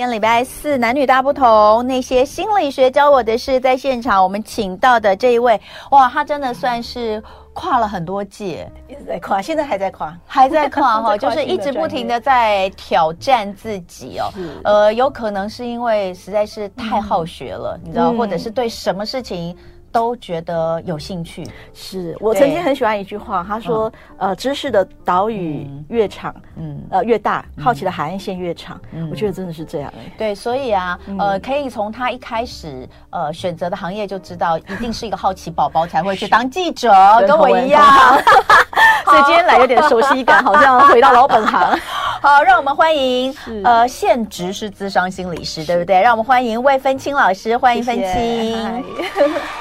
今天礼拜四，男女大不同。那些心理学教我的事，在现场我们请到的这一位，哇，他真的算是跨了很多界，一直在跨，现在还在跨，还在跨哈，就是一直不停的在挑战自己哦。呃，有可能是因为实在是太好学了，嗯、你知道，或者是对什么事情。都觉得有兴趣，是我曾经很喜欢一句话，他说：“呃，知识的岛屿越长，嗯，呃，越大，好奇的海岸线越长。”我觉得真的是这样。对，所以啊，呃，可以从他一开始呃选择的行业就知道，一定是一个好奇宝宝才会去当记者，跟我一样。所以今天来有点熟悉感，好像回到老本行。好，让我们欢迎呃，现职是咨商心理师，对不对？让我们欢迎魏芬清老师，欢迎芬青。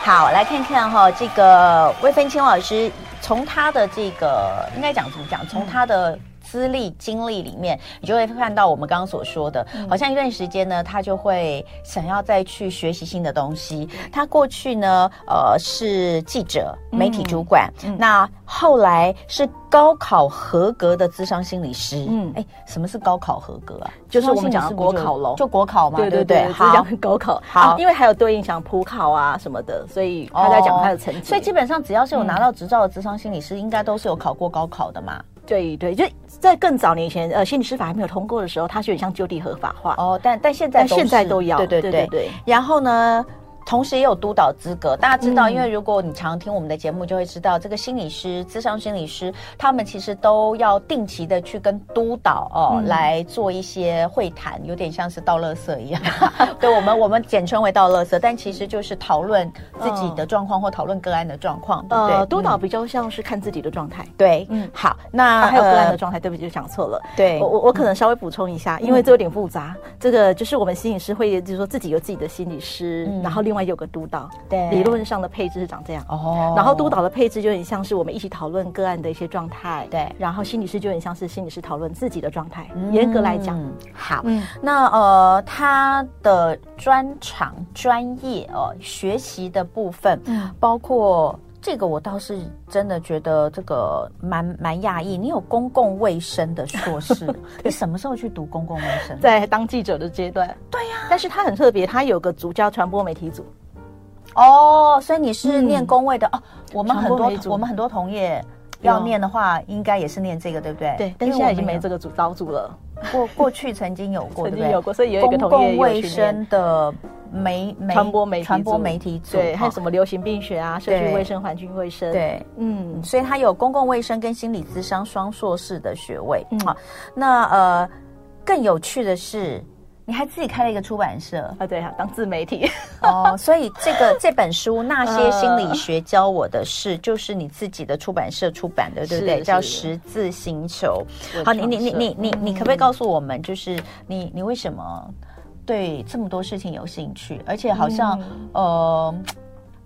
好。好，来看看哈，这个魏芬清老师从他的这个应该讲怎么讲？从他的资历经历里面，你就会看到我们刚刚所说的，好像一段时间呢，他就会想要再去学习新的东西。他过去呢，呃，是记者、媒体主管，那后来是高考合格的智商心理师。嗯，哎，什么是高考合格啊？就是我们讲的国考喽，就国考嘛，对对对，好，讲高考。好，因为还有对应像普考啊什么的，所以他在讲他的成绩。所以基本上只要是有拿到执照的智商心理师，应该都是有考过高考的嘛。对对，就在更早年以前，呃，心理师法还没有通过的时候，它是有点像就地合法化哦。但但现在现在都要，对对对对，对，对。然后呢？同时也有督导资格，大家知道，因为如果你常听我们的节目，就会知道这个心理师、咨商心理师，他们其实都要定期的去跟督导哦、嗯、来做一些会谈，有点像是倒垃圾一样。对，我们我们简称为倒垃圾，但其实就是讨论自己的状况或讨论个案的状况。对，对，呃，督导比较像是看自己的状态。对，嗯，好，那、啊、还有个案的状态，对不起，就讲错了。对，我我我可能稍微补充一下，因为这有点复杂。这个就是我们心理师会，就是说自己有自己的心理师，嗯、然后另外有个督导。对，理论上的配置是长这样。哦，然后督导的配置就很像是我们一起讨论个案的一些状态，对，然后心理师就很像是心理师讨论自己的状态。嗯、严格来讲，好，嗯、那呃，他的专长、专业哦，学习的部分，嗯，包括这个，我倒是真的觉得这个蛮蛮讶异。你有公共卫生的硕士，你什么时候去读公共卫生？在当记者的阶段。对呀、啊，但是他很特别，他有个组叫传播媒体组。哦，所以你是念公卫的、嗯、哦？我们很多我们很多同业要念的话，应该也是念这个，对不对？对，但是现在已经没这个组招组了。过过去曾经有过，曾经有过，所以有一个公共卫生的媒媒传播媒传播媒体组，对，还有什么流行病学啊、社区卫生、环境卫生，对，嗯，所以他有公共卫生跟心理咨商双硕士的学位。好，那呃，更有趣的是。你还自己开了一个出版社啊？对啊，当自媒体 哦。所以这个这本书《那些心理学教我的事》就是你自己的出版社出版的，对不对？叫十字星球。好，你你你你你你可不可以告诉我们，就是你你为什么对这么多事情有兴趣？而且好像呃。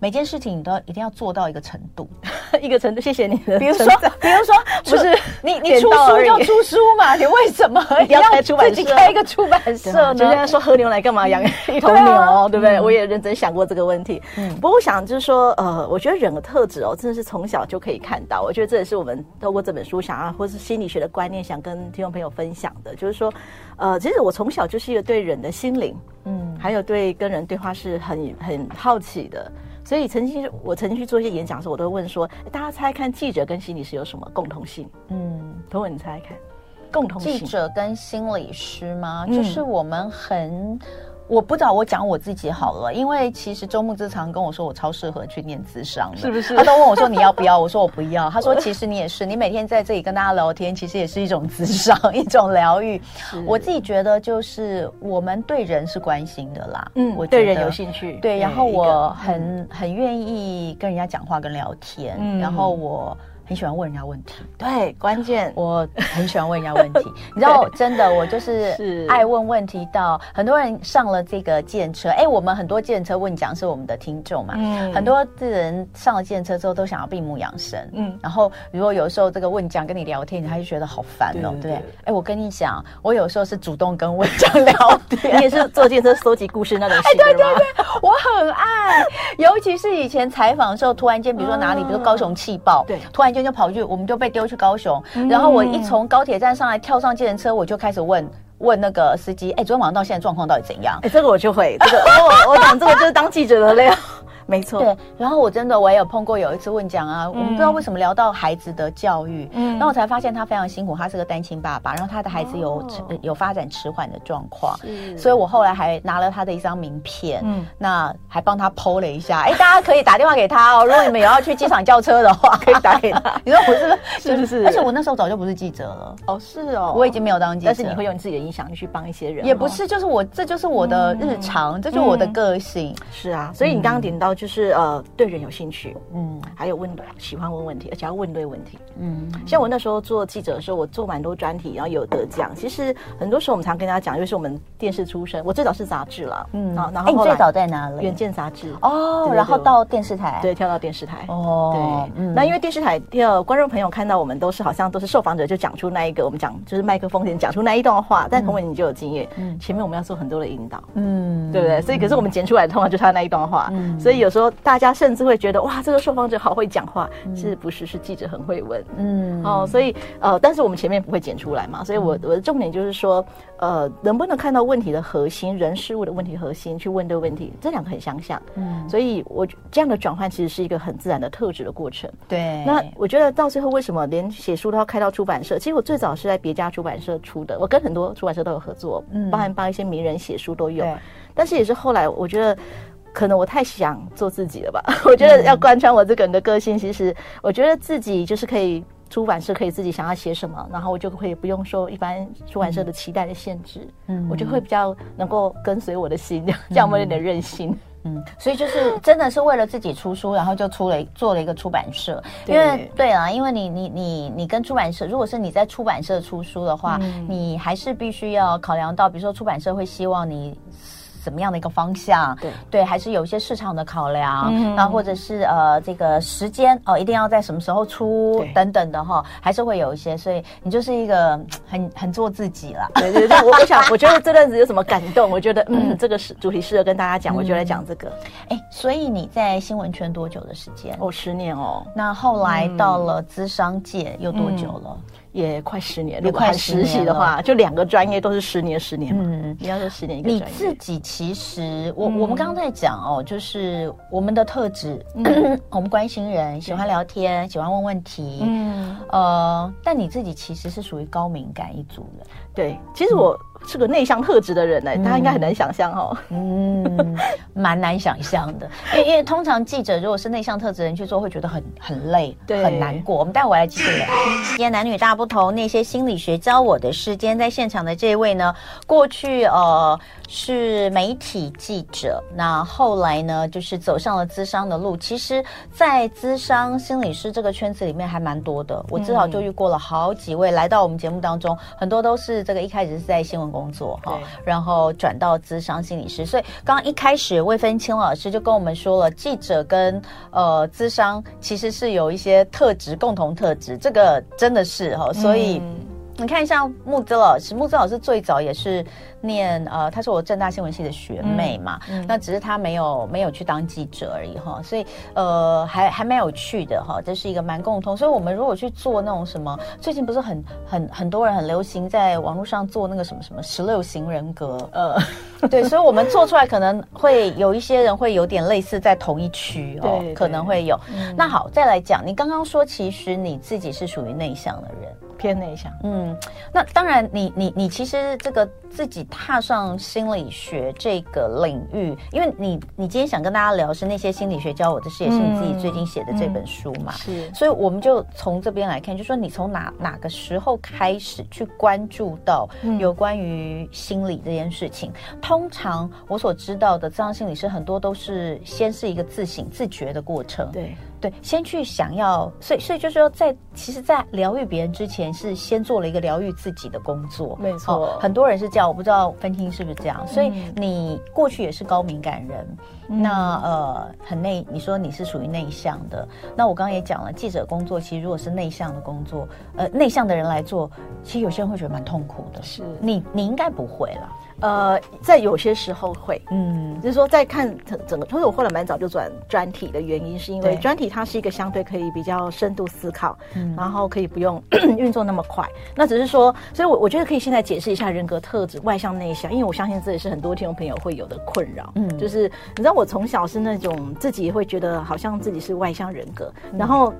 每件事情你都要一定要做到一个程度，一个程度。谢谢你的。比如说，比如说，不是你你出书就出书嘛？你为什么 要开出版社？自己开一个出版社呢？就像说喝牛奶干嘛养一头牛，对不对？我也认真想过这个问题。嗯，不过我想就是说，呃，我觉得人的特质哦，真的是从小就可以看到。我觉得这也是我们透过这本书想要，或是心理学的观念想跟听众朋友分享的，就是说，呃，其实我从小就是一个对人的心灵，嗯，还有对跟人对话是很很好奇的。所以曾经我曾经去做一些演讲的时候，我都会问说：大家猜看，记者跟心理师有什么共同性？嗯，同文你猜看，共同性。记者跟心理师吗？就是我们很。我不知道，我讲我自己好了，因为其实周牧之常跟我说，我超适合去念资商的，是不是？他都问我说你要不要，我说我不要。他说其实你也是，你每天在这里跟大家聊天，其实也是一种资商，一种疗愈。我自己觉得就是我们对人是关心的啦，嗯，我对人有兴趣，对，然后我很很愿意跟人家讲话跟聊天，然后我。很喜欢问人家问题，对，关键 我很喜欢问人家问题。你知道，真的，我就是爱问问题到很多人上了这个计程车。哎，我们很多计程车问讲是我们的听众嘛，嗯，很多的人上了计程车之后都想要闭目养神，嗯，然后如果有时候这个问讲跟你聊天，你还是觉得好烦哦，对不对？哎，我跟你讲，我有时候是主动跟问讲聊天，你也是坐计程车搜集故事那种型的吗？对对对，我很爱，尤其是以前采访的时候，突然间，比如说哪里，比如说高雄气爆，对，突然。就就跑去，我们就被丢去高雄。然后我一从高铁站上来，跳上计程车，我就开始问问那个司机，哎，昨天晚上到现在状况到底怎样？哎，这个我就会，这个 我我讲这个就是当记者的料。没错，对。然后我真的我也有碰过有一次问讲啊，我们不知道为什么聊到孩子的教育，嗯，然后我才发现他非常辛苦，他是个单亲爸爸，然后他的孩子有有发展迟缓的状况，所以我后来还拿了他的一张名片，嗯，那还帮他 PO 了一下，哎，大家可以打电话给他哦，如果你们有要去机场叫车的话，可以打给他。你说我是是？不是？而且我那时候早就不是记者了，哦，是哦，我已经没有当记者，但是你会用你自己的影响力去帮一些人，也不是，就是我这就是我的日常，这就是我的个性，是啊，所以你刚刚点到就是呃。对人有兴趣，嗯，还有问喜欢问问题，而且要问对问题，嗯，像我那时候做记者的时候，我做蛮多专题，然后有得奖。其实很多时候我们常跟大家讲，因为是我们电视出身，我最早是杂志了，嗯，然后你最早在哪里？远见杂志。哦，然后到电视台，对，跳到电视台。哦，对，那因为电视台第二观众朋友看到我们都是好像都是受访者，就讲出那一个我们讲就是麦克风前讲出那一段话，但同文你就有经验，嗯，前面我们要做很多的引导，嗯，对不对？所以可是我们剪出来的通常就是他那一段话，所以有时候大家甚至会觉得哇，这个受访者好会讲话，是不是？是记者很会问，嗯，哦，所以呃，但是我们前面不会剪出来嘛，所以我我的重点就是说，呃，能不能看到问题的核心，人事物的问题核心，去问这个问题，这两个很相像，嗯，所以我这样的转换其实是一个很自然的特质的过程，对。那我觉得到最后为什么连写书都要开到出版社？其实我最早是在别家出版社出的，我跟很多出版社都有合作，嗯，包含帮一些名人写书都有，但是也是后来我觉得。可能我太想做自己了吧？我觉得要贯穿我这个人的个性，其实我觉得自己就是可以出版社可以自己想要写什么，然后我就可以不用受一般出版社的期待的限制。嗯，我就会比较能够跟随我的心，这样我有点任性。嗯，所以就是真的是为了自己出书，然后就出了做了一个出版社。因为对啊，因为你你你你跟出版社，如果是你在出版社出书的话，你还是必须要考量到，比如说出版社会希望你。怎么样的一个方向？对对，还是有一些市场的考量，嗯、然后或者是呃这个时间哦，一定要在什么时候出等等的哈，还是会有一些，所以你就是一个很很做自己了。对对对，我我想 我觉得这段子有什么感动？我觉得嗯，这个是主题适合跟大家讲，嗯、我就来讲这个。哎，所以你在新闻圈多久的时间？哦，十年哦。那后来到了资商界又多久了？嗯也快十年，如果还实习的话，就两个专业都是十年，十年嘛。嗯，你要说十年一个专业。你自己其实，我我们刚刚在讲哦，就是我们的特质，我们关心人，喜欢聊天，喜欢问问题。嗯，呃，但你自己其实是属于高敏感一组的。对，其实我。是个内向特质的人呢，大家应该很难想象哦。嗯，蛮难想象的，因为因为通常记者如果是内向特质的人去做，会觉得很很累，对，很难过。我们待会来继续聊。今天男女大不同，那些心理学教我的事。今天在现场的这一位呢，过去呃。是媒体记者，那后来呢，就是走上了咨商的路。其实，在咨商心理师这个圈子里面还蛮多的，我至少就遇过了好几位来到我们节目当中，很多都是这个一开始是在新闻工作哈，然后转到资商心理师。所以刚刚一开始魏芬清老师就跟我们说了，记者跟呃资商其实是有一些特质，共同特质，这个真的是哈，所以。嗯你看，一下木子老师，木子老师最早也是念呃，她是我正大新闻系的学妹嘛，那只是她没有没有去当记者而已哈，所以呃，还还蛮有趣的哈，这是一个蛮共通。所以我们如果去做那种什么，最近不是很很很多人很流行在网络上做那个什么什么十六型人格，呃，对，所以我们做出来可能会有一些人会有点类似在同一区哦，对可能会有。嗯、那好，再来讲，你刚刚说其实你自己是属于内向的人。偏内向，嗯，那当然你，你你你其实这个自己踏上心理学这个领域，因为你你今天想跟大家聊是那些心理学教我的事，也是你自己最近写的这本书嘛，嗯嗯、是，所以我们就从这边来看，就说你从哪哪个时候开始去关注到有关于心理这件事情？嗯、通常我所知道的这样心理师很多都是先是一个自省自觉的过程，对。对，先去想要，所以所以就是说在，在其实，在疗愈别人之前，是先做了一个疗愈自己的工作。没错、哦，很多人是这样，我不知道芬青是不是这样。所以你过去也是高敏感人，嗯、那呃很内，你说你是属于内向的。那我刚刚也讲了，记者工作其实如果是内向的工作，呃，内向的人来做，其实有些人会觉得蛮痛苦的。是你，你应该不会啦。呃，在有些时候会，嗯，就是说在看整整个，所以我后来蛮早就转专题的原因，是因为专题它是一个相对可以比较深度思考，嗯，然后可以不用 运作那么快。那只是说，所以我我觉得可以现在解释一下人格特质，外向内向，因为我相信这也是很多听众朋友会有的困扰，嗯，就是你知道我从小是那种自己会觉得好像自己是外向人格，嗯、然后。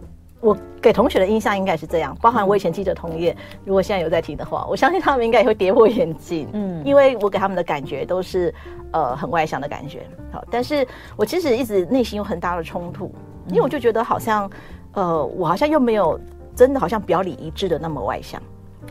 我给同学的印象应该是这样，包含我以前记者同业，如果现在有在听的话，我相信他们应该也会跌破眼镜，嗯，因为我给他们的感觉都是呃很外向的感觉，好，但是我其实一直内心有很大的冲突，因为我就觉得好像呃我好像又没有真的好像表里一致的那么外向。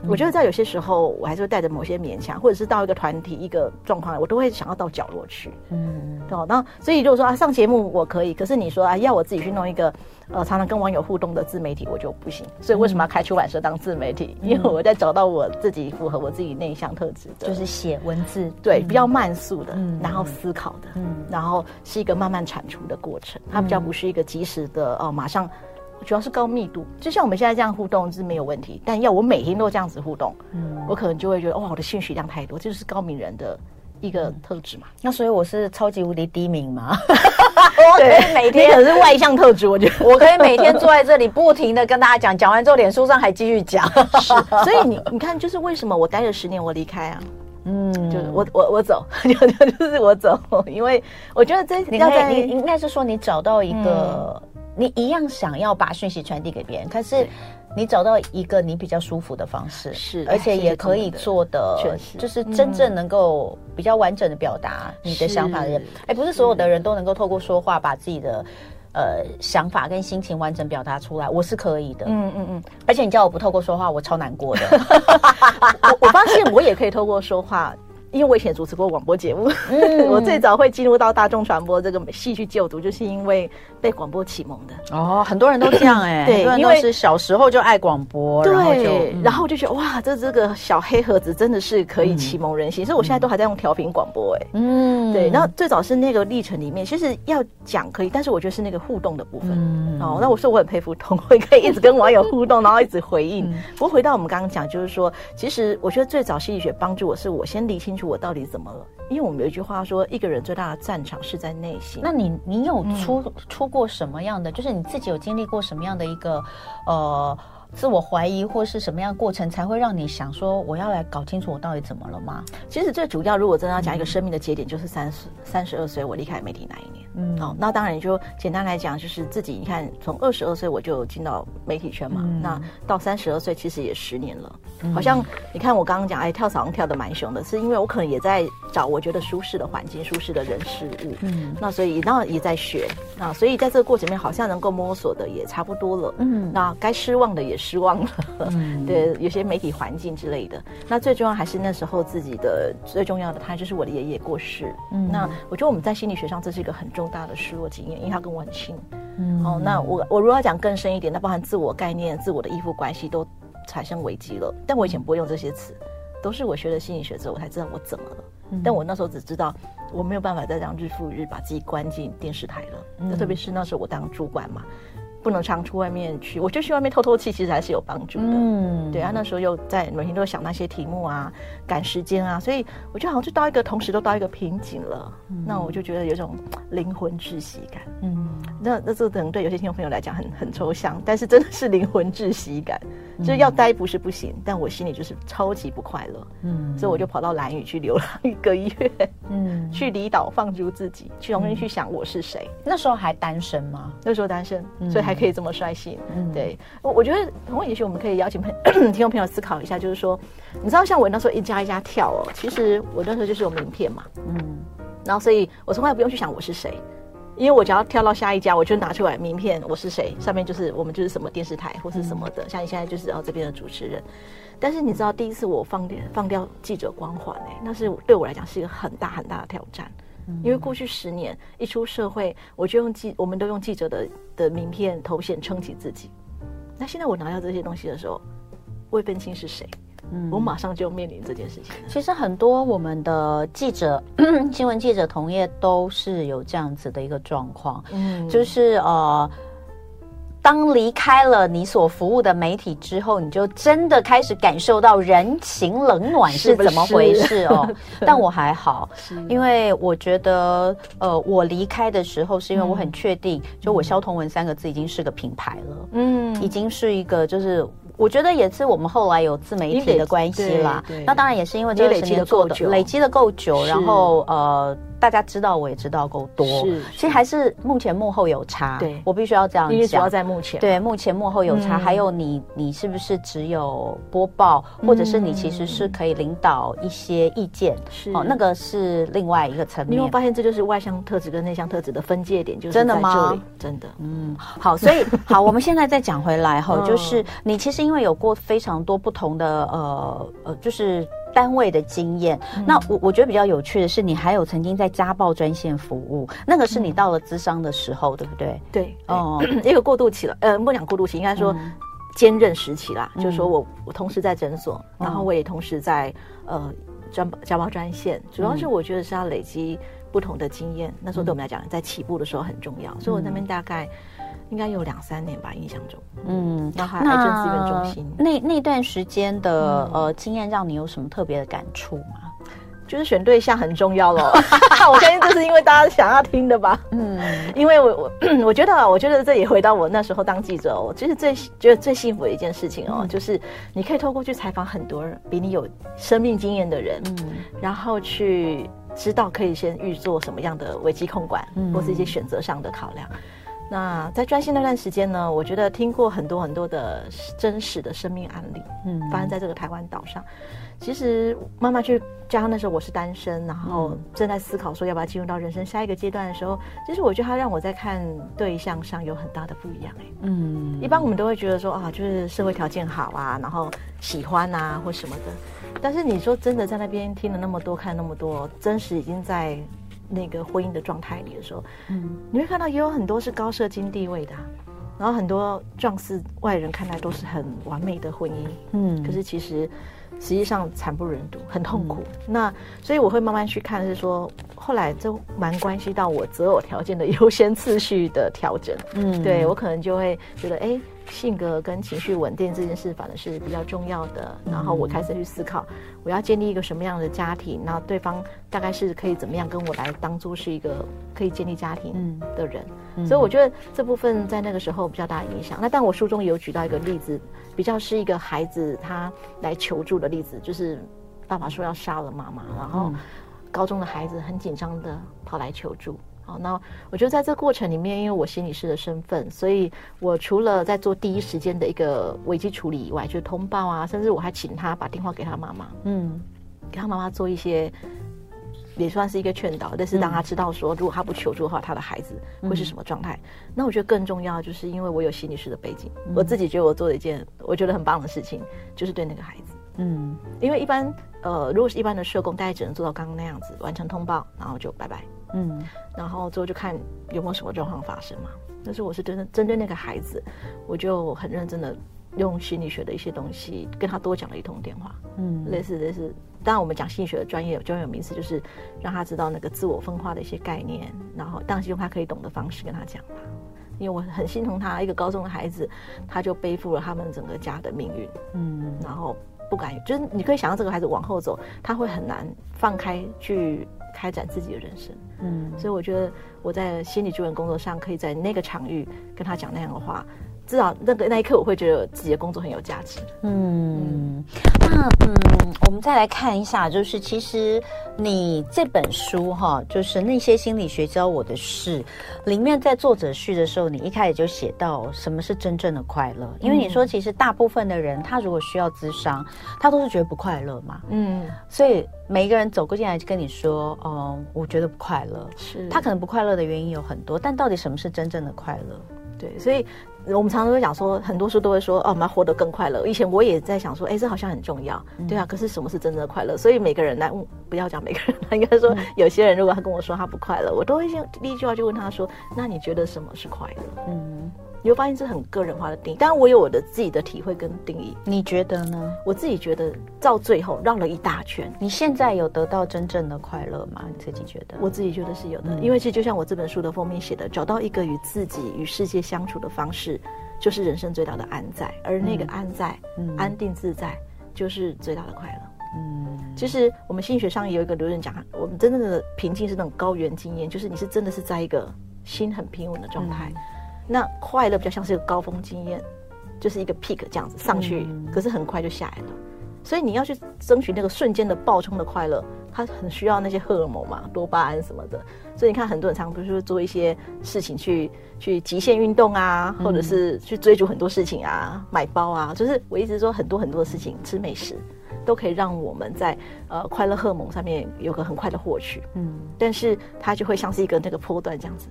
我觉得在有些时候，我还是会带着某些勉强，或者是到一个团体、一个状况，我都会想要到角落去。嗯，对。那所以如果说啊，上节目我可以，可是你说啊，要我自己去弄一个呃，常常跟网友互动的自媒体，我就不行。所以为什么要开出版社当自媒体？嗯、因为我在找到我自己符合我自己内向特质的，就是写文字，对，比较慢速的，嗯，然后思考的，嗯，然后是一个慢慢产出的过程，它比较不是一个及时的哦、呃，马上。主要是高密度，就像我们现在这样互动是没有问题，但要我每天都这样子互动，嗯，我可能就会觉得哇，我的信息量太多，这就是高敏人的一个特质嘛。那所以我是超级无敌低敏嘛？我可以每天可是外向特质，我觉得 我可以每天坐在这里不停的跟大家讲，讲完之后脸书上还继续讲。是，所以你你看，就是为什么我待了十年我离开啊？嗯，就是我我我走，就 就是我走，因为我觉得这你看你应该是说你找到一个。嗯你一样想要把讯息传递给别人，可是你找到一个你比较舒服的方式，是，而且也可以做的，确实，就是真正能够比较完整的表达你的想法的人。哎，不是所有的人都能够透过说话把自己的呃想法跟心情完整表达出来，我是可以的。嗯嗯嗯，而且你叫我不透过说话，我超难过的。我我发现我也可以透过说话。因为我以前主持过广播节目，嗯、我最早会进入到大众传播这个戏剧就读，就是因为被广播启蒙的。哦，很多人都这样哎、欸，对，因为是小时候就爱广播，对，然后就，嗯、然后就觉得哇，这这个小黑盒子真的是可以启蒙人心，嗯、所以我现在都还在用调频广播哎、欸，嗯，对。那最早是那个历程里面，其实要讲可以，但是我觉得是那个互动的部分。嗯、哦，那我说我很佩服同辉，可以一直跟网友互动，然后一直回应。嗯、不过回到我们刚刚讲，就是说，其实我觉得最早心理学帮助我是我先理清楚。我到底怎么了？因为我们有一句话说，一个人最大的战场是在内心。那你你有出、嗯、出过什么样的？就是你自己有经历过什么样的一个呃自我怀疑，或是什么样的过程，才会让你想说我要来搞清楚我到底怎么了吗？其实最主要，如果真的要讲一个生命的节点，就是三十三十二岁，我离开媒体那一年。嗯，好，那当然就简单来讲，就是自己你看，从二十二岁我就进到媒体圈嘛，嗯、那到三十二岁其实也十年了，嗯、好像你看我刚刚讲，哎，跳槽跳得蛮凶的，是因为我可能也在找我觉得舒适的环境、舒适的人事物，嗯，那所以那也在学，那所以在这个过程里面好像能够摸索的也差不多了，嗯，那该失望的也失望了，嗯，对，有些媒体环境之类的，那最重要还是那时候自己的最重要的，他就是我的爷爷过世，嗯，那我觉得我们在心理学上这是一个很重。大的失落经验，因为他跟我很亲。嗯，好，那我我如果要讲更深一点，那包含自我概念、自我的依附关系都产生危机了。但我以前不会用这些词，都是我学了心理学之后，我才知道我怎么了。嗯、但我那时候只知道我没有办法再这样日复一日把自己关进电视台了。那、嗯、特别是那时候我当主管嘛。不能常出外面去，我就去外面透透气，其实还是有帮助的。嗯，对啊，那时候又在每天都想那些题目啊，赶时间啊，所以我觉得好像就到一个同时都到一个瓶颈了。嗯、那我就觉得有种灵魂窒息感。嗯，那那这可能对有些听众朋友来讲很很抽象，但是真的是灵魂窒息感，嗯、就是要待不是不行，但我心里就是超级不快乐。嗯，所以我就跑到蓝屿去流浪一个月。嗯，去离岛放逐自己，去重新去想我是谁。嗯、那时候还单身吗？那时候单身，所以还。可以这么率性，嗯，对，我我觉得，然后也许我们可以邀请朋 听众朋友思考一下，就是说，你知道，像我那时候一家一家跳哦，其实我那时候就是有名片嘛，嗯，然后所以我从来不用去想我是谁，因为我只要跳到下一家，我就拿出来名片，我是谁，上面就是我们就是什么电视台或是什么的，嗯、像你现在就是哦这边的主持人，但是你知道，第一次我放掉放掉记者光环哎，那是对我来讲是一个很大很大的挑战。因为过去十年一出社会，我就用记，我们都用记者的的名片头衔撑起自己。那现在我拿到这些东西的时候，未分清是谁，嗯，我马上就面临这件事情。其实很多我们的记者、新闻记者同业都是有这样子的一个状况，嗯，就是呃。当离开了你所服务的媒体之后，你就真的开始感受到人情冷暖是怎么回事哦。是 是但我还好，因为我觉得，呃，我离开的时候是因为我很确定，嗯、就我萧同文三个字已经是个品牌了，嗯，已经是一个就是。我觉得也是我们后来有自媒体的关系啦，那当然也是因为这个时间做的累积的够久，然后呃。大家知道，我也知道够多。是，其实还是目前幕后有差。对，我必须要这样讲。因为主要在幕前。对，目前幕后有差。还有你，你是不是只有播报，或者是你其实是可以领导一些意见？是哦，那个是另外一个层面。你有发现，这就是外向特质跟内向特质的分界点，就是真的吗？真的。嗯，好，所以 好，我们现在再讲回来哈，就是你其实因为有过非常多不同的呃呃，就是。单位的经验，嗯、那我我觉得比较有趣的是，你还有曾经在家暴专线服务，那个是你到了咨商的时候，嗯、对不对？对，哦，一个过渡期了，呃，不讲过渡期，应该说兼任时期啦。嗯、就是说我我同时在诊所，嗯、然后我也同时在呃专家暴专线，主要是我觉得是要累积不同的经验。嗯、那时候对我们来讲，在起步的时候很重要，嗯、所以我那边大概。应该有两三年吧，印象中。嗯，然后癌症资源中心那那段时间的、嗯、呃经验，让你有什么特别的感触吗？就是选对象很重要喽。我相信这是因为大家想要听的吧。嗯，因为我我 我觉得，我觉得这也回到我那时候当记者哦，其实最觉得最幸福的一件事情哦，嗯、就是你可以透过去采访很多人比你有生命经验的人，嗯，然后去知道可以先预做什么样的危机控管，嗯、或是一些选择上的考量。那在专心那段时间呢，我觉得听过很多很多的真实的生命案例，嗯，发生在这个台湾岛上。其实妈妈去加上那时候我是单身，然后正在思考说要不要进入到人生下一个阶段的时候，其实我觉得他让我在看对象上有很大的不一样哎，嗯，一般我们都会觉得说啊，就是社会条件好啊，然后喜欢啊或什么的，但是你说真的在那边听了那么多，看那么多，真实已经在。那个婚姻的状态里的时候，嗯，你会看到也有很多是高社经地位的，然后很多状似外人看来都是很完美的婚姻，嗯，可是其实实际上惨不忍睹，很痛苦。嗯、那所以我会慢慢去看，是说后来这蛮关系到我择偶条件的优先次序的调整，嗯，对我可能就会觉得，哎。性格跟情绪稳定这件事反而是比较重要的。然后我开始去思考，我要建立一个什么样的家庭，然后对方大概是可以怎么样跟我来当做是一个可以建立家庭的人。所以我觉得这部分在那个时候比较大影响。那但我书中有举到一个例子，比较是一个孩子他来求助的例子，就是爸爸说要杀了妈妈，然后高中的孩子很紧张的跑来求助。好，那我觉得在这个过程里面，因为我心理师的身份，所以我除了在做第一时间的一个危机处理以外，就是通报啊，甚至我还请他把电话给他妈妈，嗯，给他妈妈做一些，也算是一个劝导，但是让他知道说，如果他不求助的话，他的孩子会是什么状态。嗯、那我觉得更重要，就是因为我有心理师的背景，嗯、我自己觉得我做了一件我觉得很棒的事情，就是对那个孩子，嗯，因为一般呃，如果是一般的社工，大概只能做到刚刚那样子，完成通报，然后就拜拜。嗯，然后之后就看有没有什么状况发生嘛。但是我是真的针对那个孩子，我就很认真的用心理学的一些东西跟他多讲了一通电话。嗯，类似类似，当然我们讲心理学的专业专有名词，就是让他知道那个自我分化的一些概念，然后当然是用他可以懂的方式跟他讲吧。因为我很心疼他，一个高中的孩子，他就背负了他们整个家的命运。嗯，然后不敢，就是你可以想象这个孩子往后走，他会很难放开去。开展自己的人生，嗯，所以我觉得我在心理救援工作上，可以在那个场域跟他讲那样的话。至少那个那一刻，我会觉得自己的工作很有价值。嗯，那嗯，我们再来看一下，就是其实你这本书哈，就是那些心理学教我的事，里面在作者序的时候，你一开始就写到什么是真正的快乐？因为你说其实大部分的人，他如果需要咨商，他都是觉得不快乐嘛。嗯，所以每一个人走过进来就跟你说，嗯，我觉得不快乐。是，他可能不快乐的原因有很多，但到底什么是真正的快乐？对，所以我们常常会讲说，很多书都会说，哦，我们要活得更快乐。以前我也在想说，哎，这好像很重要，对啊。可是什么是真正的快乐？所以每个人来问，不要讲每个人，应该说有些人如果他跟我说他不快乐，我都会先第一句话就问他说，那你觉得什么是快乐？嗯。你会发现这很个人化的定义，当然我有我的自己的体会跟定义。你觉得呢？我自己觉得到最后绕了一大圈，你现在有得到真正的快乐吗？你自己觉得？我自己觉得是有的，嗯、因为其实就像我这本书的封面写的，找到一个与自己与世界相处的方式。就是人生最大的安在，而那个安在、嗯、安定自在，就是最大的快乐。嗯，其实我们心理学上也有一个理论讲，我们真正的平静是那种高原经验，就是你是真的是在一个心很平稳的状态。嗯、那快乐比较像是一个高峰经验，就是一个 peak 这样子上去，嗯、可是很快就下来了。所以你要去争取那个瞬间的爆冲的快乐，它很需要那些荷尔蒙嘛，多巴胺什么的。所以你看，很多人常常不是说做一些事情去去极限运动啊，或者是去追逐很多事情啊，买包啊，就是我一直说很多很多的事情，吃美食都可以让我们在呃快乐荷尔蒙上面有个很快的获取。嗯，但是它就会像是一个那个波段这样子。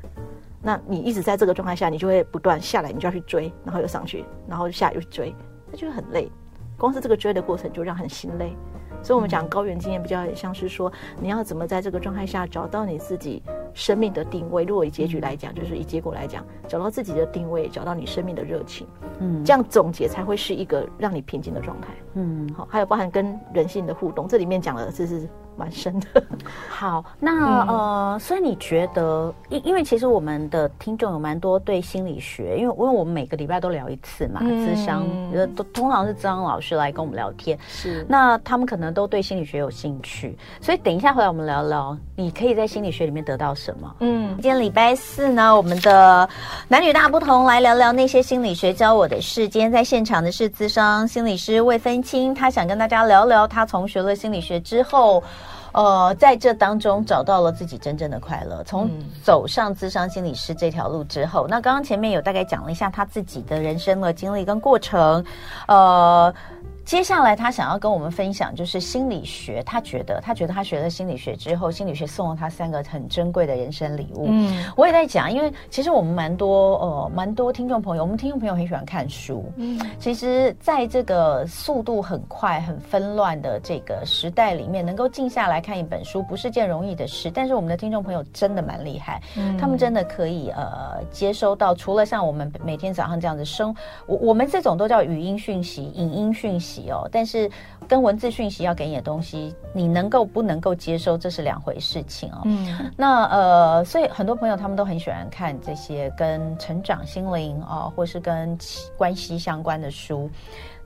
那你一直在这个状态下，你就会不断下来，你就要去追，然后又上去，然后下来又去追，那就会很累。光是这个追的过程就让很心累，所以我们讲高原经验比较像是说，你要怎么在这个状态下找到你自己生命的定位。如果以结局来讲，就是以结果来讲，找到自己的定位，找到你生命的热情，嗯，这样总结才会是一个让你平静的状态。嗯，好，还有包含跟人性的互动，这里面讲的这是。蛮深的，好，那、嗯、呃，所以你觉得，因因为其实我们的听众有蛮多对心理学，因为因为我们每个礼拜都聊一次嘛，智、嗯、商，都通常是智商老师来跟我们聊天，是，那他们可能都对心理学有兴趣，所以等一下回来我们聊聊，你可以在心理学里面得到什么？嗯，今天礼拜四呢，我们的男女大不同，来聊聊那些心理学教我的事。今天在现场的是咨商心理师魏芬清，他想跟大家聊聊他从学了心理学之后。呃，在这当中找到了自己真正的快乐。从走上智商心理师这条路之后，那刚刚前面有大概讲了一下他自己的人生的经历跟过程，呃。接下来他想要跟我们分享，就是心理学。他觉得，他觉得他学了心理学之后，心理学送了他三个很珍贵的人生礼物。嗯，我也在讲，因为其实我们蛮多呃蛮多听众朋友，我们听众朋友很喜欢看书。嗯，其实在这个速度很快、很纷乱的这个时代里面，能够静下来看一本书，不是件容易的事。但是我们的听众朋友真的蛮厉害，嗯，他们真的可以呃接收到，除了像我们每天早上这样子生，我我们这种都叫语音讯息、影音讯息。哦，但是跟文字讯息要给你的东西，你能够不能够接收，这是两回事情哦。嗯，那呃，所以很多朋友他们都很喜欢看这些跟成长心灵啊、哦，或是跟关系相关的书。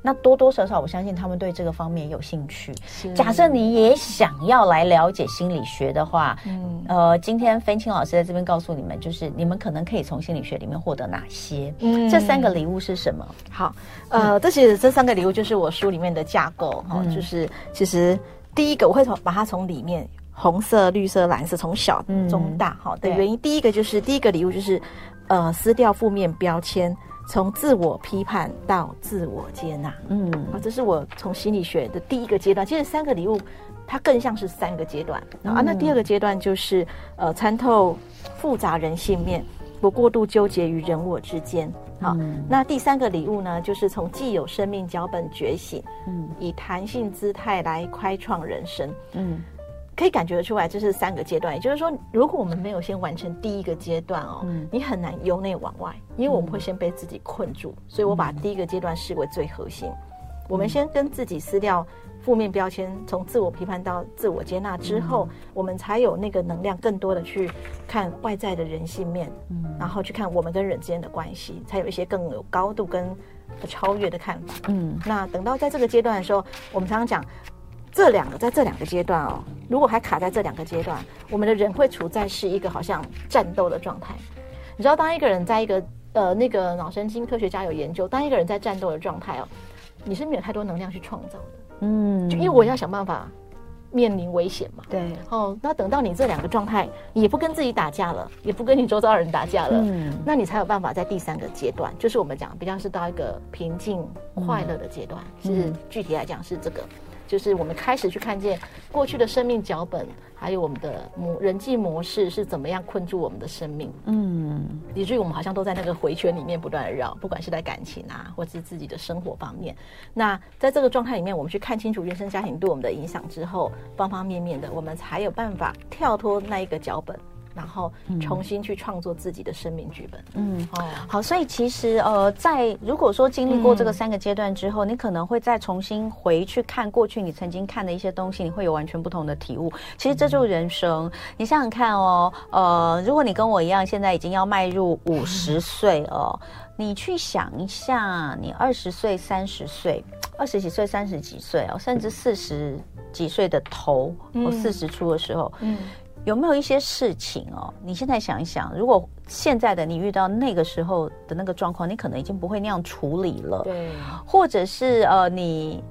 那多多少少，我相信他们对这个方面有兴趣。假设你也想要来了解心理学的话，嗯，呃，今天芬青老师在这边告诉你们，就是你们可能可以从心理学里面获得哪些？嗯，这三个礼物是什么？好，呃，这其实这三个礼物就是我书里面的架构哈、嗯，就是其实第一个我会从把它从里面红色、绿色、蓝色从小中大哈的原因，第一个就是第一个礼物就是呃撕掉负面标签。从自我批判到自我接纳，嗯，啊，这是我从心理学的第一个阶段。其实三个礼物，它更像是三个阶段、嗯、啊。那第二个阶段就是呃，参透复杂人性面，不过度纠结于人我之间。好、嗯，那第三个礼物呢，就是从既有生命脚本觉醒，嗯，以弹性姿态来开创人生，嗯。可以感觉得出来，这是三个阶段。也就是说，如果我们没有先完成第一个阶段哦，嗯，你很难由内往外，因为我们会先被自己困住。嗯，所以我把第一个阶段视为最核心。嗯，我们先跟自己撕掉负面标签，从自我批判到自我接纳之后，嗯，我们才有那个能量，更多的去看外在的人性面，嗯，然后去看我们跟人之间的关系，才有一些更有高度跟超越的看法。嗯，那等到在这个阶段的时候，我们常常讲。这两个在这两个阶段哦，如果还卡在这两个阶段，我们的人会处在是一个好像战斗的状态。你知道，当一个人在一个呃那个脑神经科学家有研究，当一个人在战斗的状态哦，你是没有太多能量去创造的。嗯，就因为我要想办法面临危险嘛。对。哦，那等到你这两个状态，你也不跟自己打架了，也不跟你周遭人打架了，嗯，那你才有办法在第三个阶段，就是我们讲比较是到一个平静快乐的阶段，嗯，是具体来讲是这个。就是我们开始去看见过去的生命脚本，还有我们的模人际模式是怎么样困住我们的生命。嗯，以至于我们好像都在那个回圈里面不断的绕，不管是在感情啊，或是自己的生活方面。那在这个状态里面，我们去看清楚原生家庭对我们的影响之后，方方面面的，我们才有办法跳脱那一个脚本。然后重新去创作自己的生命剧本。嗯，哦，好，所以其实呃，在如果说经历过这个三个阶段之后，嗯，你可能会再重新回去看过去你曾经看的一些东西，你会有完全不同的体悟。其实这就是人生。嗯，你想想看哦，呃，如果你跟我一样，现在已经要迈入五十岁哦。你去想一下，你二十岁、三十岁、二十几岁、三十几岁哦，甚至四十几岁的头，或四十出的时候，嗯，有没有一些事情哦？你现在想一想，如果现在的你遇到那个时候的那个状况，你可能已经不会那样处理了，对，或者是呃，你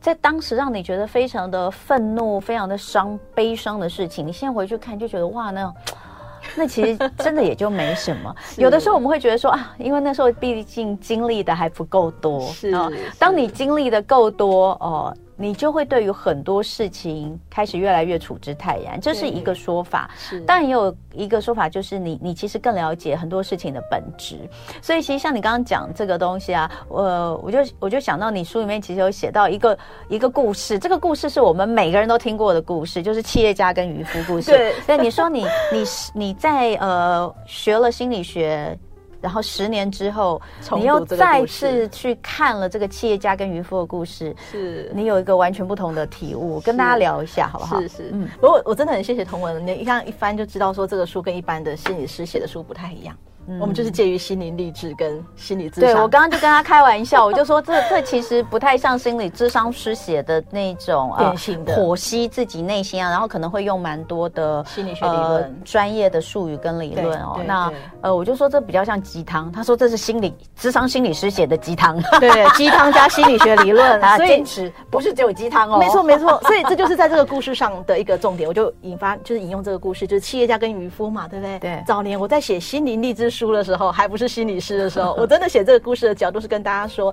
在当时让你觉得非常的愤怒、非常的伤、悲伤的事情，你现在回去看就觉得哇，那。那其实真的也就没什么。有的时候我们会觉得说啊，因为那时候毕竟经历的还不够多。是，啊。当你经历的够多哦。你就会对于很多事情开始越来越处之泰然，这是一个说法。是，当然也有一个说法，就是你你其实更了解很多事情的本质。所以其实像你刚刚讲这个东西啊，呃，我就我就想到你书里面其实有写到一个一个故事，这个故事是我们每个人都听过的故事，就是企业家跟渔夫故事。对，所以你说你你你在呃学了心理学。然后十年之后，你又再次去看了这个企业家跟渔夫的故事，是。你有一个完全不同的体悟，跟大家聊一下好不好？是是，嗯，不过我真的很谢谢童文，你一看一翻就知道说这个书跟一般的心理师写的书不太一样。嗯、我们就是介于心灵励志跟心理咨商。对，我刚刚就跟他开玩笑，我就说这这其实不太像心理智商师写的那种典型的剖析自己内心啊，然后可能会用蛮多的心理学理论、专、呃、业的术语跟理论哦。那呃，我就说这比较像鸡汤，他说这是心理智商心理师写的鸡汤，对，鸡汤加心理学理论，所以坚持不是只有鸡汤哦。没错没错，所以这就是在这个故事上的一个重点，我就引发就是引用这个故事，就是企业家跟渔夫嘛，对不对？对。早年我在写心灵励志书的时候，还不是心理师的时候，我真的写这个故事的角度是跟大家说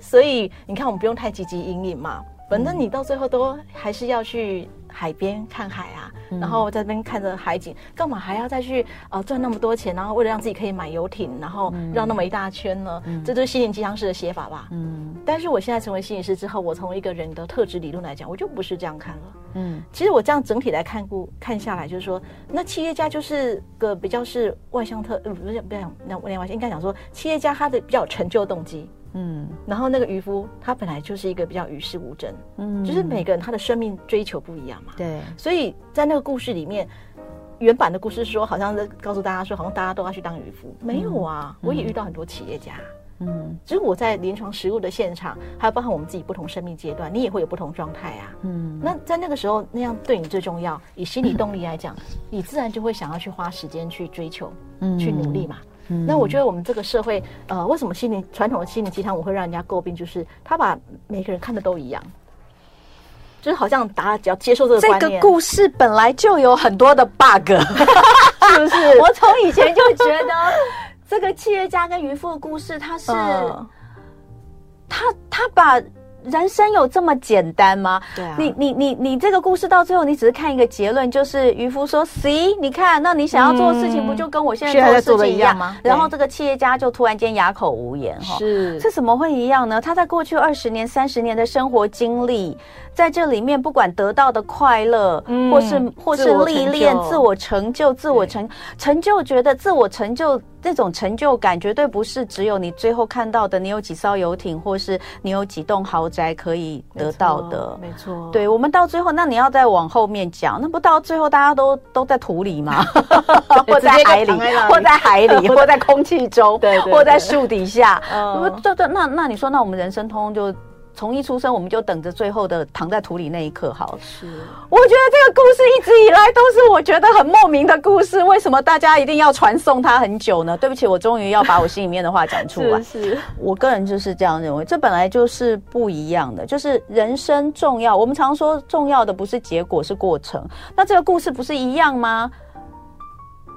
所以你看，我们不用太积极阴影嘛，反正你到最后都还是要去海边看海啊，嗯、然后在那边看着海景，干嘛还要再去啊赚那么多钱，然后为了让自己可以买游艇，然后绕那么一大圈呢？嗯、这就是心灵鸡汤式的写法吧？嗯。但是我现在成为心理师之后，我从一个人的特质理论来讲，我就不是这样看了。嗯，其实我这样整体来看过看下来，就是说，那企业家就是个比较是外向特，呃，不是不是那外向，应该讲说，企业家他的比较有成就动机，嗯，然后那个渔夫他本来就是一个比较与世无争，嗯，就是每个人他的生命追求不一样嘛，对，所以在那个故事里面，原版的故事说，好像是告诉大家说，好像大家都要去当渔夫，没有啊，我也遇到很多企业家。嗯，只是我在临床实务的现场，还有包含我们自己不同生命阶段，你也会有不同状态啊。嗯，那在那个时候，那样对你最重要，以心理动力来讲，嗯、你自然就会想要去花时间去追求，嗯，去努力嘛。嗯，那我觉得我们这个社会，呃，为什么心灵传统的心灵鸡汤我会让人家诟病，就是他把每个人看的都一样，就是好像大家只要接受这个这个故事本来就有很多的 bug，是不是？我从以前就觉得。这个企业家跟渔夫的故事，他是，呃、他他把。人生有这么简单吗？对啊，你你你你这个故事到最后，你只是看一个结论，就是渔夫说：“See，你看，那你想要做的事情，不就跟我现在做的事情一样吗？”然后这个企业家就突然间哑口无言，哈，是，这怎么会一样呢？他在过去二十年、三十年的生活经历，在这里面，不管得到的快乐，嗯，或是或是历练、自我成就、自我成成就，觉得自我成就这种成就感，绝对不是只有你最后看到的，你有几艘游艇，或是你有几栋豪。宅可以得到的，没错。对，我们到最后，那你要再往后面讲，那不到最后大家都都在土里吗？或在海里，或在海里，或在空气中，对，或在树底下。嗯，对对，那那你说，那我们人生通通就。从一出生，我们就等着最后的躺在土里那一刻。好，是。我觉得这个故事一直以来都是我觉得很莫名的故事。为什么大家一定要传颂它很久呢？对不起，我终于要把我心里面的话讲出来。是，是，我个人就是这样认为，这本来就是不一样的。就是人生重要，我们常说重要的不是结果，是过程。那这个故事不是一样吗？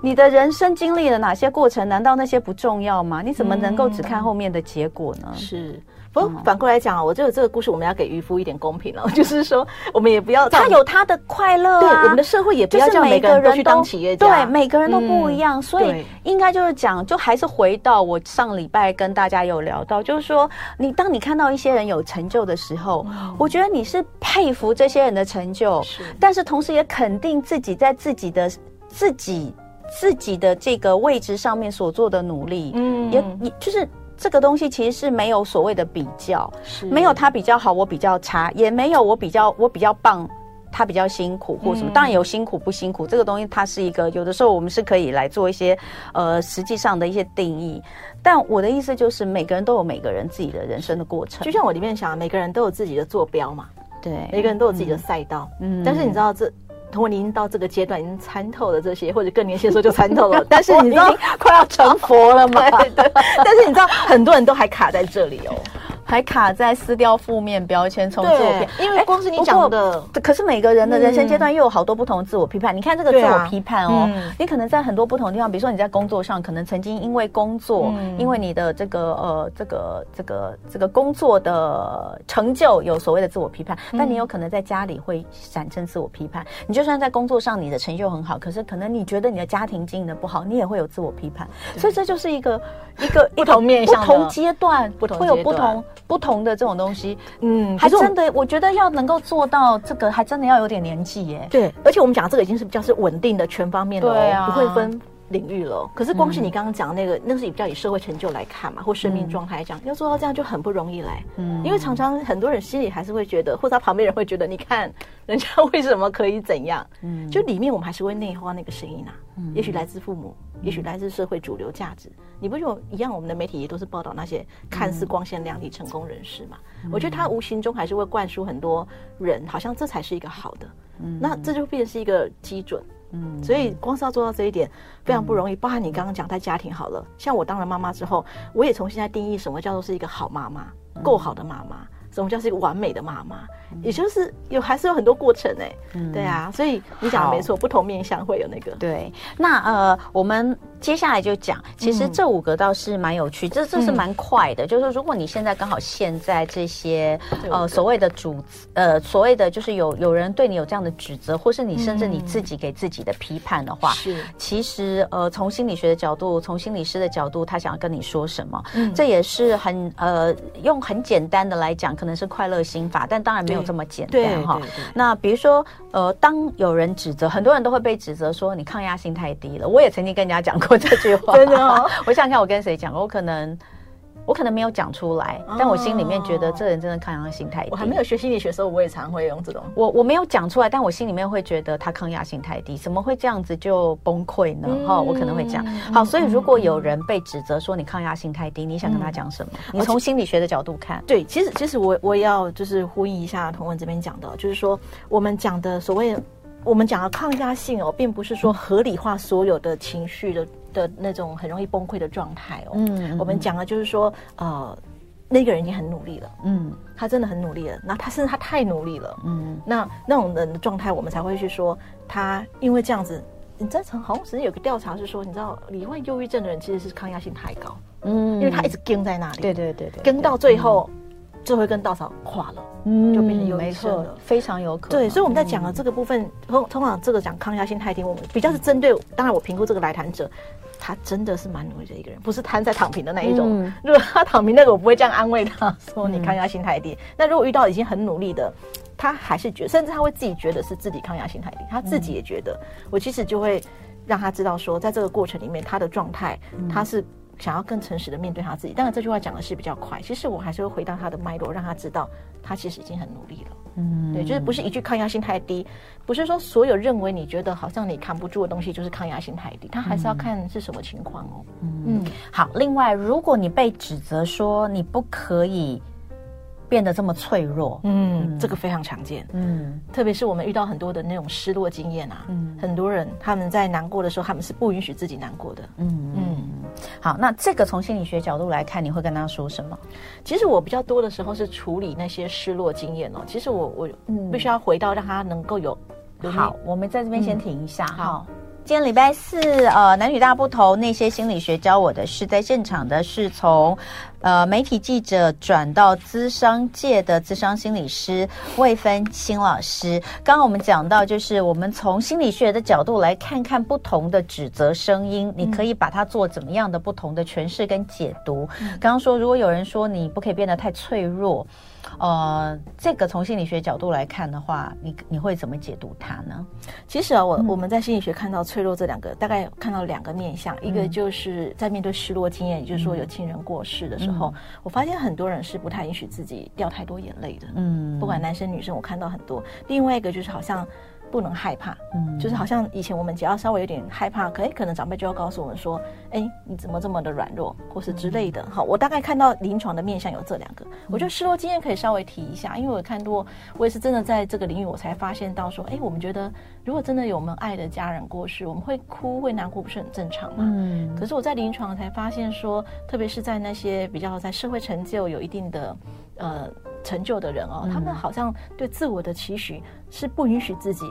你的人生经历了哪些过程？难道那些不重要吗？你怎么能够只看后面的结果呢？嗯、是。不，反过来讲啊，我觉得这个故事我们要给渔夫一点公平了，就是说，我们也不要他有他的快乐啊，对，我们的社会也不要叫每个人都去当企业家，对，每个人都不一样，所以应该就是讲，就还是回到我上礼拜跟大家有聊到，就是说，你当你看到一些人有成就的时候，我觉得你是佩服这些人的成就，是。但是同时也肯定自己在自己的自己自己的这个位置上面所做的努力，嗯，也也就是。这个东西其实是没有所谓的比较，是没有他比较好，我比较差，也没有我比较我比较棒，他比较辛苦或什么，当然有辛苦不辛苦，这个东西它是一个有的时候我们是可以来做一些呃实际上的一些定义。但我的意思就是，每个人都有每个人自己的人生的过程。就像我里面想，每个人都有自己的坐标嘛，对，每个人都有自己的赛道。嗯，但是你知道这，如果您到这个阶段已经参透了这些，或者更年轻的时候就参透了，但是你知道快要成佛了吗？对，对，但是你知道很多人都还卡在这里哦。还卡在撕掉负面标签，从自我批，因为光是你讲的，可是每个人的人生阶段又有好多不同的自我批判。你看这个自我批判哦，你可能在很多不同的地方，比如说你在工作上，可能曾经因为工作，因为你的这个呃这个这个这个工作的成就有所谓的自我批判，但你有可能在家里会产生自我批判。你就算在工作上你的成就很好，可是可能你觉得你的家庭经营的不好，你也会有自我批判。所以这就是一个一个不同面向、不同阶段会有不同。不同的这种东西，嗯，还真的，我觉得要能够做到这个，还真的要有点年纪耶。对，而且我们讲这个已经是比较是稳定的、全方面的，对啊，不会分领域了。可是光是你刚刚讲的那个，嗯、那是比较以社会成就来看嘛，或生命状态来讲，嗯、要做到这样就很不容易来。嗯，因为常常很多人心里还是会觉得，或者他旁边人会觉得，你看人家为什么可以怎样？嗯，就里面我们还是会内化那个声音啊。嗯，也许来自父母。也许来自社会主流价值，你不就一样？我们的媒体也都是报道那些看似光鲜亮丽成功人士嘛。嗯、我觉得他无形中还是会灌输很多人，好像这才是一个好的。嗯，那这就变成是一个基准。嗯，所以光是要做到这一点非常不容易。包含你刚刚讲在家庭好了，像我当了妈妈之后，我也重新在定义什么叫做是一个好妈妈，够好的妈妈。什么叫是一个完美的妈妈？也就是有还是有很多过程哎、欸，嗯、对啊，所以你讲的没错，不同面向会有那个。对，那呃，我们接下来就讲，其实这五个倒是蛮有趣，嗯、这这是蛮快的。嗯、就是说，如果你现在刚好现在这些呃所谓的主呃所谓的就是有有人对你有这样的指责，或是你甚至你自己给自己的批判的话，是、嗯、其实呃从心理学的角度，从心理师的角度，他想要跟你说什么？嗯，这也是很呃用很简单的来讲。可能是快乐心法，但当然没有这么简单哈。那比如说，呃，当有人指责，很多人都会被指责说你抗压性太低了。我也曾经跟人家讲过 这句话，真的哦。我想想看，我跟谁讲？我可能。我可能没有讲出来，但我心里面觉得这人真的抗压性太低。我还没有学心理学的时候，我也常会用这种。我我没有讲出来，但我心里面会觉得他抗压性太低，怎么会这样子就崩溃呢？哈、嗯，我可能会讲。好，所以如果有人被指责说你抗压性太低，你想跟他讲什么？嗯、你从心理学的角度看，对，其实其实我我也要就是呼应一下彤文这边讲的，就是说我们讲的所谓我们讲的抗压性哦，并不是说合理化所有的情绪的。的那种很容易崩溃的状态哦，嗯，我们讲的就是说，呃，那个人已经很努力了，嗯，他真的很努力了，那他甚至他太努力了，嗯，那那种人的状态，我们才会去说他因为这样子，你在曾好像之前有个调查是说，你知道，罹患忧郁症的人其实是抗压性太高，嗯，因为他一直跟在那里，对对对对，跟到最后。最后一根稻草垮了，嗯，就变成忧郁症了，非常有可能。对，所以我们在讲的这个部分，通通常这个讲抗压性太低，我们比较是针对。当然，我评估这个来谈者，他真的是蛮努力的一个人，不是瘫在躺平的那一种。嗯、如果他躺平，那个我不会这样安慰他，说你抗压性太低。嗯、那如果遇到已经很努力的，他还是觉得，甚至他会自己觉得是自己抗压性太低，他自己也觉得，嗯、我其实就会让他知道说，在这个过程里面，他的状态，他是。想要更诚实的面对他自己，当然这句话讲的是比较快。其实我还是会回到他的脉络，让他知道他其实已经很努力了。嗯，对，就是不是一句抗压性太低，不是说所有认为你觉得好像你扛不住的东西就是抗压性太低，他还是要看是什么情况哦。嗯，嗯，好。另外，如果你被指责说你不可以。变得这么脆弱，嗯，这个非常常见，嗯，特别是我们遇到很多的那种失落经验啊，嗯，很多人他们在难过的时候，他们是不允许自己难过的，嗯嗯。好，那这个从心理学角度来看，你会跟他说什么？其实我比较多的时候是处理那些失落经验哦。其实我我必须要回到让他能够有，好，我们在这边先停一下，好。今天礼拜四，呃，男女大不同。那些心理学教我的是，在现场的是从，呃，媒体记者转到资商界的资商心理师魏芬清老师。刚刚我们讲到，就是我们从心理学的角度来看看不同的指责声音，你可以把它做怎么样的不同的诠释跟解读。刚刚说，如果有人说你不可以变得太脆弱。呃，这个从心理学角度来看的话，你你会怎么解读它呢？其实啊，我我们在心理学看到脆弱这两个，大概看到两个面向，一个就是在面对失落经验，也就是说有亲人过世的时候，嗯、我发现很多人是不太允许自己掉太多眼泪的。嗯，不管男生女生，我看到很多。另外一个就是好像。不能害怕，嗯，就是好像以前我们只要稍微有点害怕，可哎，可能长辈就要告诉我们说，哎，你怎么这么的软弱，或是之类的。好，我大概看到临床的面向有这两个，我觉得失落经验可以稍微提一下，因为我看多，我也是真的在这个领域，我才发现到说，哎，我们觉得如果真的有我们爱的家人过世，我们会哭会难过，不是很正常嘛？嗯。可是我在临床才发现说，特别是在那些比较在社会成就有一定的呃成就的人哦，嗯、他们好像对自我的期许是不允许自己。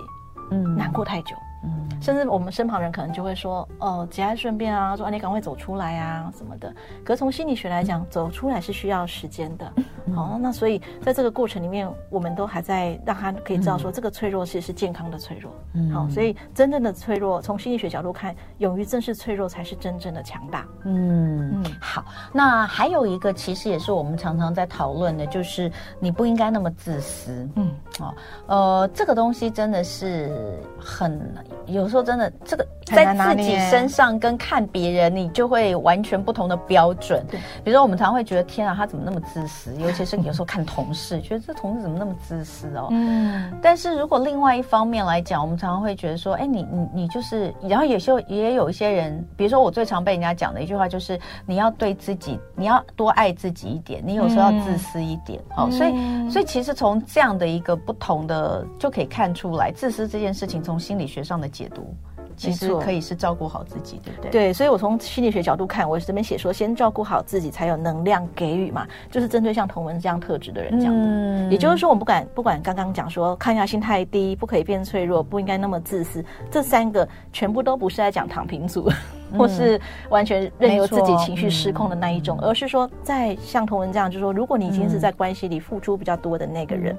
嗯，难过太久，嗯，甚至我们身旁人可能就会说，哦，节哀顺变啊，说啊，你赶快走出来啊，什么的。可是从心理学来讲，嗯、走出来是需要时间的。嗯、好，那所以在这个过程里面，我们都还在让他可以知道说，这个脆弱其实是健康的脆弱。嗯，好，所以真正的脆弱，从心理学角度看，勇于正视脆弱才是真正的强大。嗯嗯，好，那还有一个其实也是我们常常在讨论的，就是你不应该那么自私。嗯，哦，呃，这个东西真的是很有时候真的这个在自己身上跟看别人，你就会完全不同的标准。对，比如说我们常常会觉得，天啊，他怎么那么自私？尤其是你有时候看同事，觉得这同事怎么那么自私哦。嗯。但是如果另外一方面来讲，我们常常会觉得说，哎，你你你就是，然后有时候也有一些人，比如说我最常被人家讲的一句话就是，你要对自己，你要多爱自己一点，你有时候要自私一点。哦，所以所以其实从这样的一个不同的就可以看出来，自私这件事情从心理学上的解读。其实可以是照顾好自己，对不对？对，所以我从心理学角度看，我这边写说，先照顾好自己，才有能量给予嘛，就是针对像同文这样特质的人讲的。嗯、也就是说，我们不敢不管刚刚讲说抗压性太低，不可以变脆弱，不应该那么自私，这三个全部都不是在讲躺平族，嗯、或是完全任由自己情绪失控的那一种，嗯、而是说在像同文这样，就是说，如果你已经是在关系里付出比较多的那个人。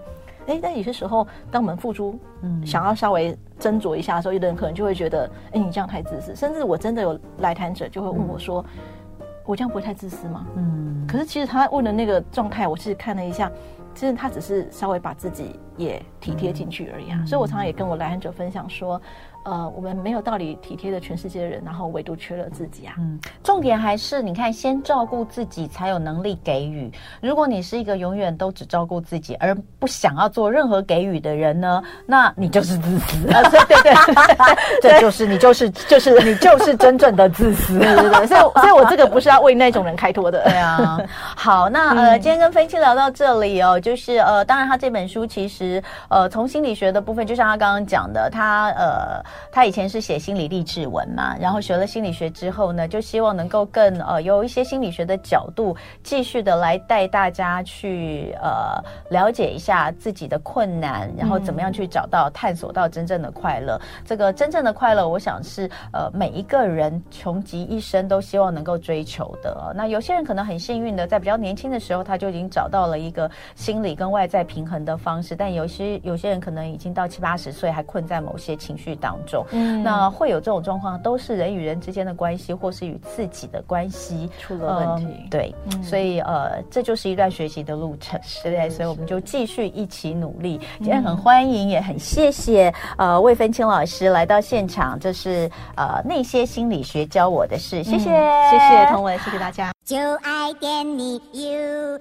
哎，但有些时候，当我们付出，嗯，想要稍微斟酌一下的时候，有的人可能就会觉得，哎，你这样太自私。甚至我真的有来谈者就会问我说，嗯、我这样不会太自私吗？嗯，可是其实他问的那个状态，我其实看了一下，其实他只是稍微把自己也体贴进去而已啊。嗯、所以我常常也跟我来谈者分享说。呃，我们没有道理体贴的全世界的人，然后唯独缺了自己啊。嗯，重点还是你看，先照顾自己，才有能力给予。如果你是一个永远都只照顾自己，而不想要做任何给予的人呢，那你就是自私。啊、对对对，这就是你就是就是你就是真正的自私。对对对，所以所以我这个不是要为那种人开脱的。对啊。好，那呃，今天跟飞青聊到这里哦，就是呃，当然他这本书其实呃，从心理学的部分，就像他刚刚讲的，他呃。他以前是写心理励志文嘛，然后学了心理学之后呢，就希望能够更呃有一些心理学的角度，继续的来带大家去呃了解一下自己的困难，然后怎么样去找到探索到真正的快乐。这个真正的快乐，我想是呃每一个人穷极一生都希望能够追求的。那有些人可能很幸运的，在比较年轻的时候他就已经找到了一个心理跟外在平衡的方式，但有些有些人可能已经到七八十岁还困在某些情绪当中中。嗯，那会有这种状况，都是人与人之间的关系，或是与自己的关系出了问题。嗯、对，嗯、所以呃，这就是一段学习的路程，对不对？所以我们就继续一起努力。今天很欢迎，也很谢谢呃魏芬清老师来到现场。这是呃那些心理学教我的事，谢谢，嗯、谢谢彤雯，谢谢大家。就爱点你 U。